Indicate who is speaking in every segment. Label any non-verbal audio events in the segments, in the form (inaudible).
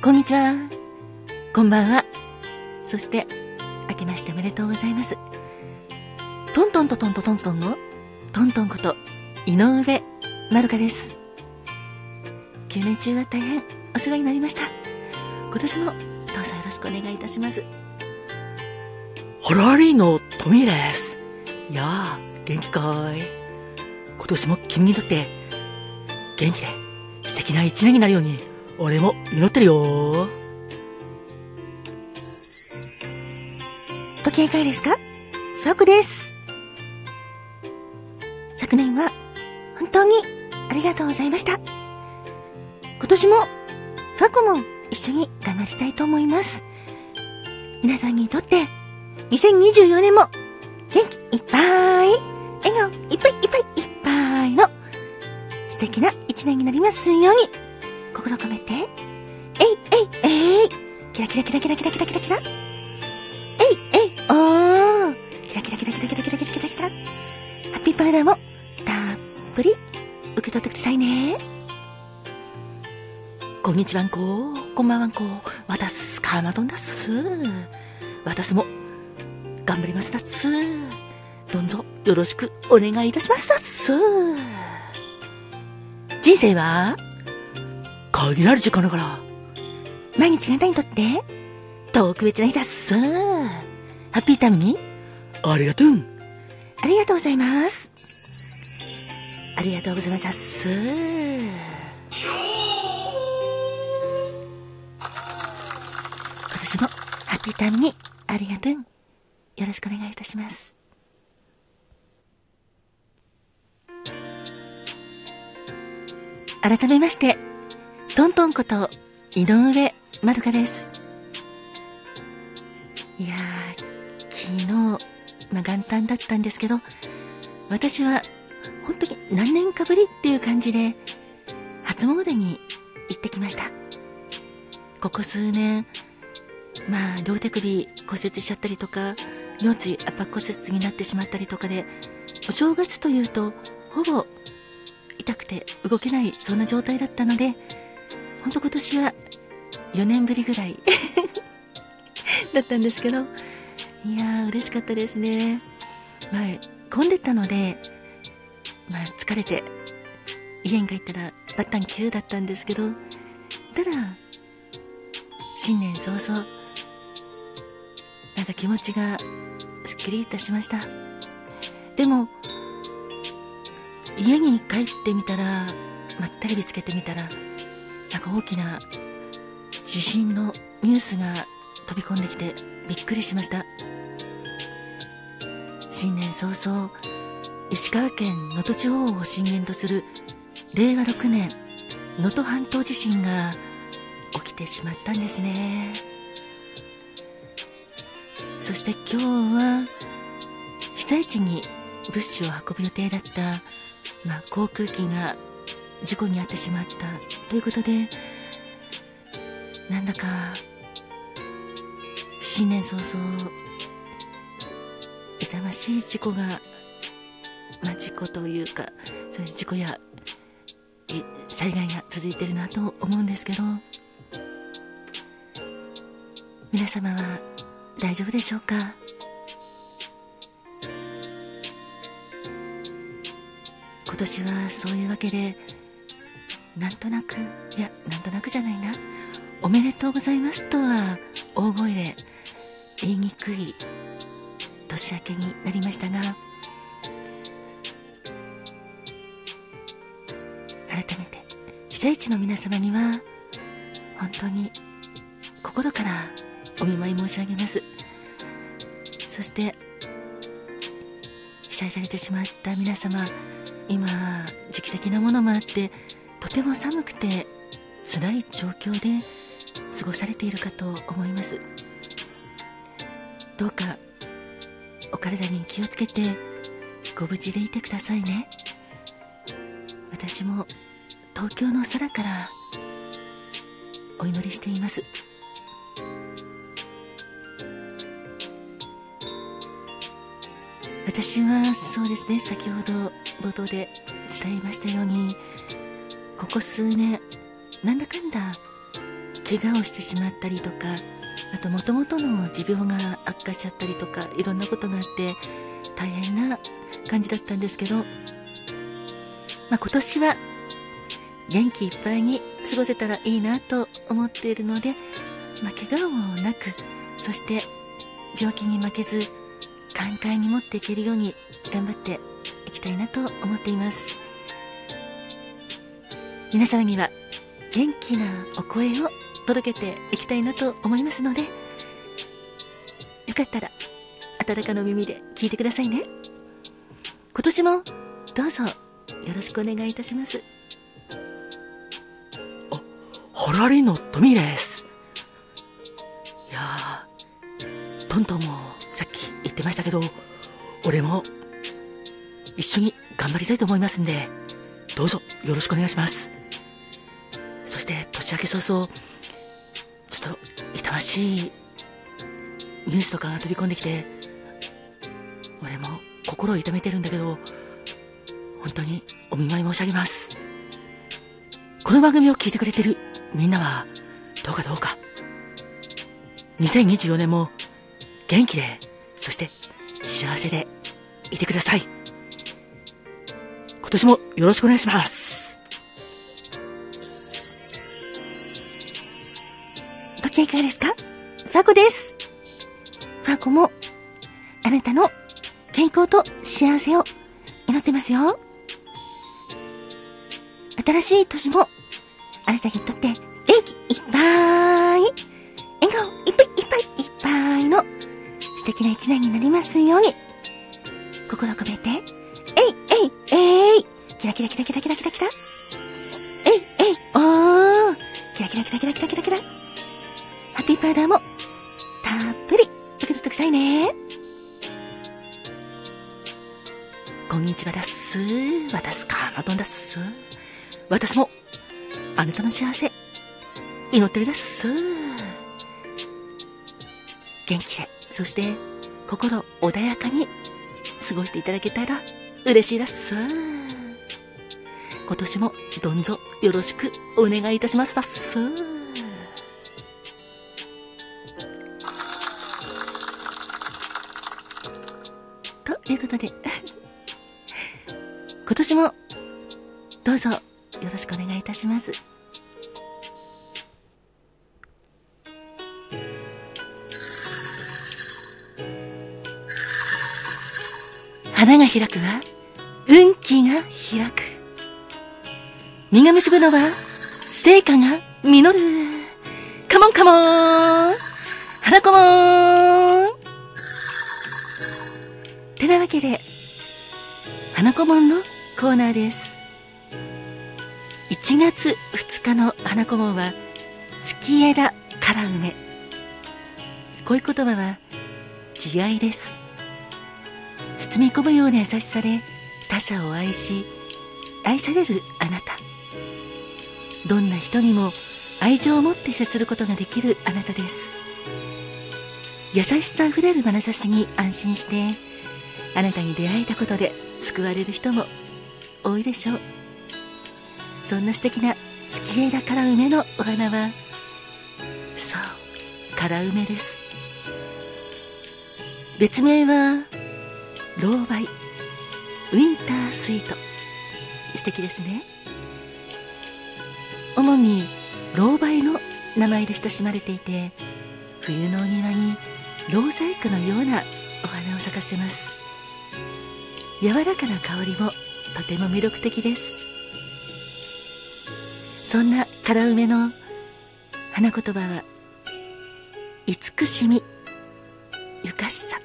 Speaker 1: こんにちは。こんばんは。そして、明けましておめでとうございます。トントントントントントンの、トントンこと、井上まるかです。休年中は大変お世話になりました。今年もどうぞよろしくお願いいたします。
Speaker 2: ハラリーのトミーです。いやあ、元気かい今年も君にとって、元気で素敵な一年になるように、俺も祈ってるよ
Speaker 1: ご機嫌いかがですか？ソクです。昨年は本当にありがとうございました。今年もファクも一緒に頑張りたいと思います。皆さんにとって2024年も元気いっぱい、笑顔いっぱいいっぱいいっぱいの素敵な一年になりますように心込めて、えいえいえいキラキラキラキラキラキラキラキラえいえいおーキラキラキラキラキラキラキラキラキラハッピーパウダーもたっぷり受け取ってくださいね。
Speaker 2: こんにちはんこ、こんばんはんこ、わたす、かまどんだっす。わたすも、頑張りますだっす。どうぞ、よろしくお願いいたしますだっす。人生は、限られる時間だから。
Speaker 1: 毎日があなたにとって、特別な日だっす。ハッピータイムに、
Speaker 2: ありがとう。
Speaker 1: ありがとうございます。ありがとうございます。今年もハッピータイムにありがとう。よろしくお願いいたします。改めまして、トントンこと井上まるかです。いや、昨日、まあ、元旦だったんですけど、私は本当に何年かぶりっていう感じで、初詣に行ってきました。ここ数年、まあ、両手首骨折しちゃったりとか、腰椎圧迫骨折になってしまったりとかで、お正月というと、ほぼ痛くて動けない、そんな状態だったので、ほんと今年は4年ぶりぐらい (laughs) だったんですけど、いやー、嬉しかったですね。まあ、混んでたので、まあ、疲れて、家に帰ったらバッタン9だったんですけど、ただ、新年早々、なんか気持ちがすっきりいたしました。でも、家に帰ってみたら、まあ、テレビつけてみたら、なんか大きな地震のニュースが飛び込んできてびっくりしました。新年早々、石川県能登地方を震源とする令和6年能登半島地震が起きてしまったんですねそして今日は被災地に物資を運ぶ予定だった、まあ、航空機が事故に遭ってしまったということでなんだか新年早々痛ましい事故がまあ、事故というかそういう事故や災害が続いてるなと思うんですけど皆様は大丈夫でしょうか？今年はそういうわけでなんとなくいやなんとなくじゃないな。おめでとうございますとは大声で言いにくい年明けになりましたが改めて被災地の皆様には本当に心からお見舞い申し上げます。そして被災されてしまった皆様今時期的なものもあってとても寒くて辛い状況で過ごされているかと思います。どうかお体に気をつけてご無事でいてくださいね。私も東京の空からお祈りしています。私はそうですね先ほど冒頭で伝えましたようにここ数年なんだかんだ怪我をしてしまったりとかあともともとの持病が悪化しちゃったりとかいろんなことがあって大変な感じだったんですけど、まあ、今年は元気いっぱいに過ごせたらいいなと思っているので、まあ、怪我もなくそして病気に負けず寛解に持っていけるように頑張っていきたいなと思っています。皆様には元気なお声を届けていきたいなと思いますのでよかったら温かの耳で聞いてくださいね。今年もどうぞよろしくお願いいたします。
Speaker 2: あホラリのトミーです。いやートントンもさっき言ってましたけど俺も一緒に頑張りたいと思いますんでどうぞよろしくお願いします。年明け早々ちょっと痛ましいニュースとかが飛び込んできて俺も心を痛めてるんだけど本当にお見舞い申し上げます。この番組を聞いてくれてるみんなはどうかどうか。2024年も元気でそして幸せでいてください。今年もよろしくお願いします。
Speaker 1: ご機嫌いかがですか？ファコです。ファコも、あなたの健康と幸せを祈ってますよ。新しい年も、あなたにとって、元気いっぱい、笑顔いっぱいいっぱいいっぱいの素敵な一年になりますように、心を込めて、えいえいえいキラキラキラキラキラキラキラ。えいえいおー。キラキラキラキラキラキラキラ。ハッピーパウダーもたっぷり受け取ってくださいね。
Speaker 2: こんにちはだっす。私かまどんだっす。私も、あなたの幸せ、祈ってるだっす。元気で、そして、心穏やかに過ごしていただけたら嬉しいだっす。今年もどんぞよろしくお願いいたしますだっす。
Speaker 1: 今年もどうぞよろしくお願いいたします。花が開くは運気が開く。実が結ぶのは成果が実る。カモンカモンーです。1月2日の花子門は、月枝から梅。こういう言葉は、慈愛です。包み込むような優しさで他者を愛し、愛されるあなた。どんな人にも愛情を持って接することができるあなたです。優しさあふれる眼差しに安心して、あなたに出会えたことで救われる人も多いでしょう。そんな素敵な月枝から梅のお花は、そう、から梅です。別名は、ロウバイ、ウィンタースイート。素敵ですね。主に、ロウバイの名前で親しまれていて、冬のお庭に、ロウ細工のようなお花を咲かせます。柔らかな香りもとても魅力的です。そんなから梅の花言葉は慈しみゆかしさ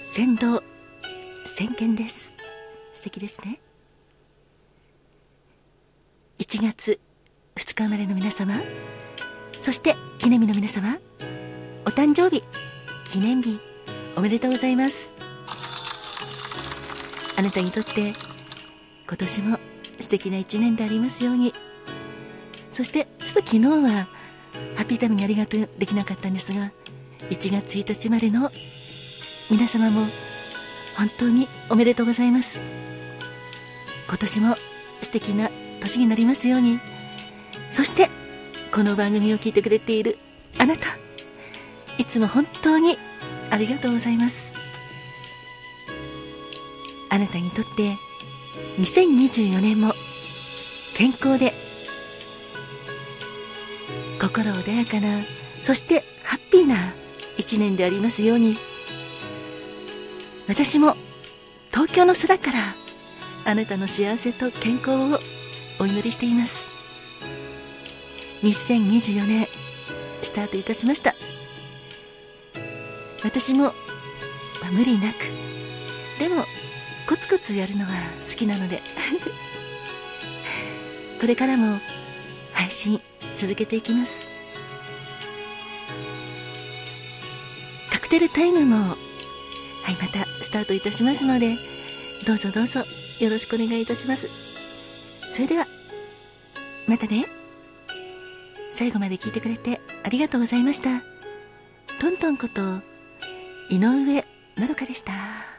Speaker 1: 先導先見です。素敵ですね。1月2日生まれの皆様そして記念日の皆様お誕生日記念日おめでとうございます。あなたにとって今年も素敵な一年でありますように。そしてちょっと昨日はハッピータイムにありがとうできなかったんですが1月1日までの皆様も本当におめでとうございます。今年も素敵な年になりますように。そしてこの番組を聞いてくれているあなたいつも本当にありがとうございます。あなたにとって2024年も健康で心穏やかなそしてハッピーな一年でありますように私も東京の空からあなたの幸せと健康をお祈りしています2024年スタートいたしました私も、無理なくでもコツやるのは好きなので。(laughs) これからも配信続けていきます。カクテルタイムもはいまたスタートいたしますのでどうぞどうぞよろしくお願いいたします。それではまたね。最後まで聞いてくれてありがとうございました。トントンこと井上まどかでした。